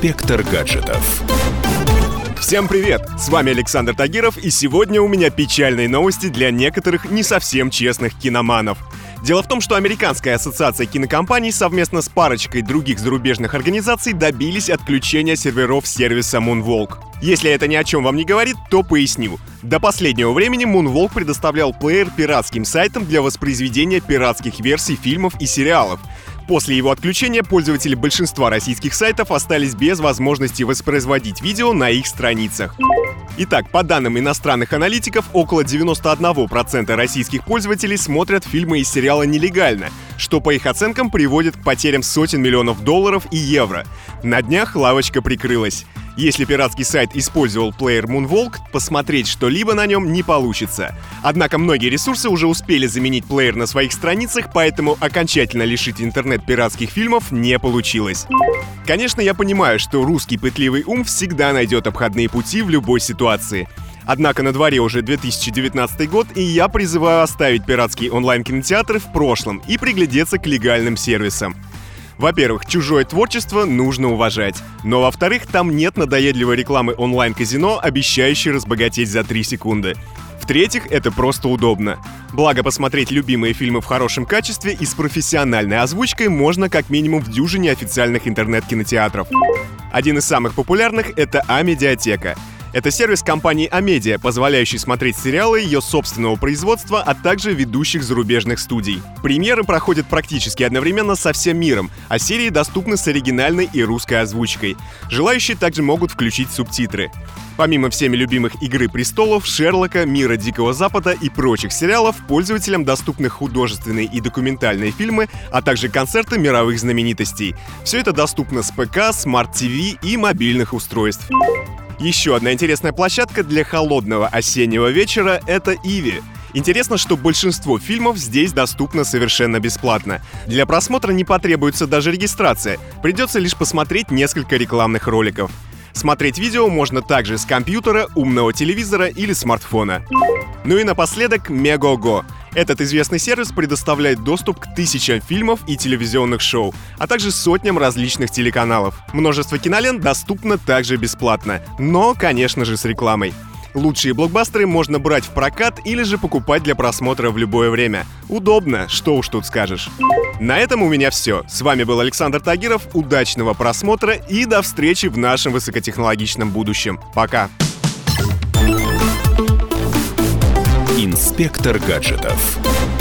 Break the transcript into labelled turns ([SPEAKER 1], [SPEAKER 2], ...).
[SPEAKER 1] Инспектор гаджетов.
[SPEAKER 2] Всем привет! С вами Александр Тагиров, и сегодня у меня печальные новости для некоторых не совсем честных киноманов. Дело в том, что Американская ассоциация кинокомпаний совместно с парочкой других зарубежных организаций добились отключения серверов сервиса Moonwalk. Если это ни о чем вам не говорит, то поясню. До последнего времени Moonwalk предоставлял плеер пиратским сайтам для воспроизведения пиратских версий фильмов и сериалов. После его отключения пользователи большинства российских сайтов остались без возможности воспроизводить видео на их страницах. Итак, по данным иностранных аналитиков, около 91% российских пользователей смотрят фильмы и сериалы нелегально, что по их оценкам приводит к потерям сотен миллионов долларов и евро. На днях лавочка прикрылась. Если пиратский сайт использовал плеер Moonwalk, посмотреть что-либо на нем не получится. Однако многие ресурсы уже успели заменить плеер на своих страницах, поэтому окончательно лишить интернет пиратских фильмов не получилось. Конечно, я понимаю, что русский пытливый ум всегда найдет обходные пути в любой ситуации. Однако на дворе уже 2019 год, и я призываю оставить пиратские онлайн-кинотеатры в прошлом и приглядеться к легальным сервисам. Во-первых, чужое творчество нужно уважать. Но во-вторых, там нет надоедливой рекламы онлайн-казино, обещающей разбогатеть за 3 секунды. В-третьих, это просто удобно. Благо, посмотреть любимые фильмы в хорошем качестве и с профессиональной озвучкой можно как минимум в дюжине официальных интернет-кинотеатров. Один из самых популярных — это А-медиатека — это сервис компании Амедиа, позволяющий смотреть сериалы ее собственного производства, а также ведущих зарубежных студий. Премьеры проходят практически одновременно со всем миром, а серии доступны с оригинальной и русской озвучкой. Желающие также могут включить субтитры. Помимо всеми любимых «Игры престолов», «Шерлока», «Мира Дикого Запада» и прочих сериалов, пользователям доступны художественные и документальные фильмы, а также концерты мировых знаменитостей. Все это доступно с ПК, Smart TV и мобильных устройств. Еще одна интересная площадка для холодного осеннего вечера — это Ivi. Интересно, что большинство фильмов здесь доступно совершенно бесплатно. Для просмотра не потребуется даже регистрация, придется лишь посмотреть несколько рекламных роликов. Смотреть видео можно также с компьютера, умного телевизора или смартфона. Ну и напоследок Megogo. Этот известный сервис предоставляет доступ к тысячам фильмов и телевизионных шоу, а также сотням различных телеканалов. Множество кинолент доступно также бесплатно, но, конечно же, с рекламой. Лучшие блокбастеры можно брать в прокат или же покупать для просмотра в любое время. Удобно, что уж тут скажешь. На этом у меня все. С вами был Александр Тагиров. Удачного просмотра и до встречи в нашем высокотехнологичном будущем. Пока.
[SPEAKER 1] Спектр гаджетов.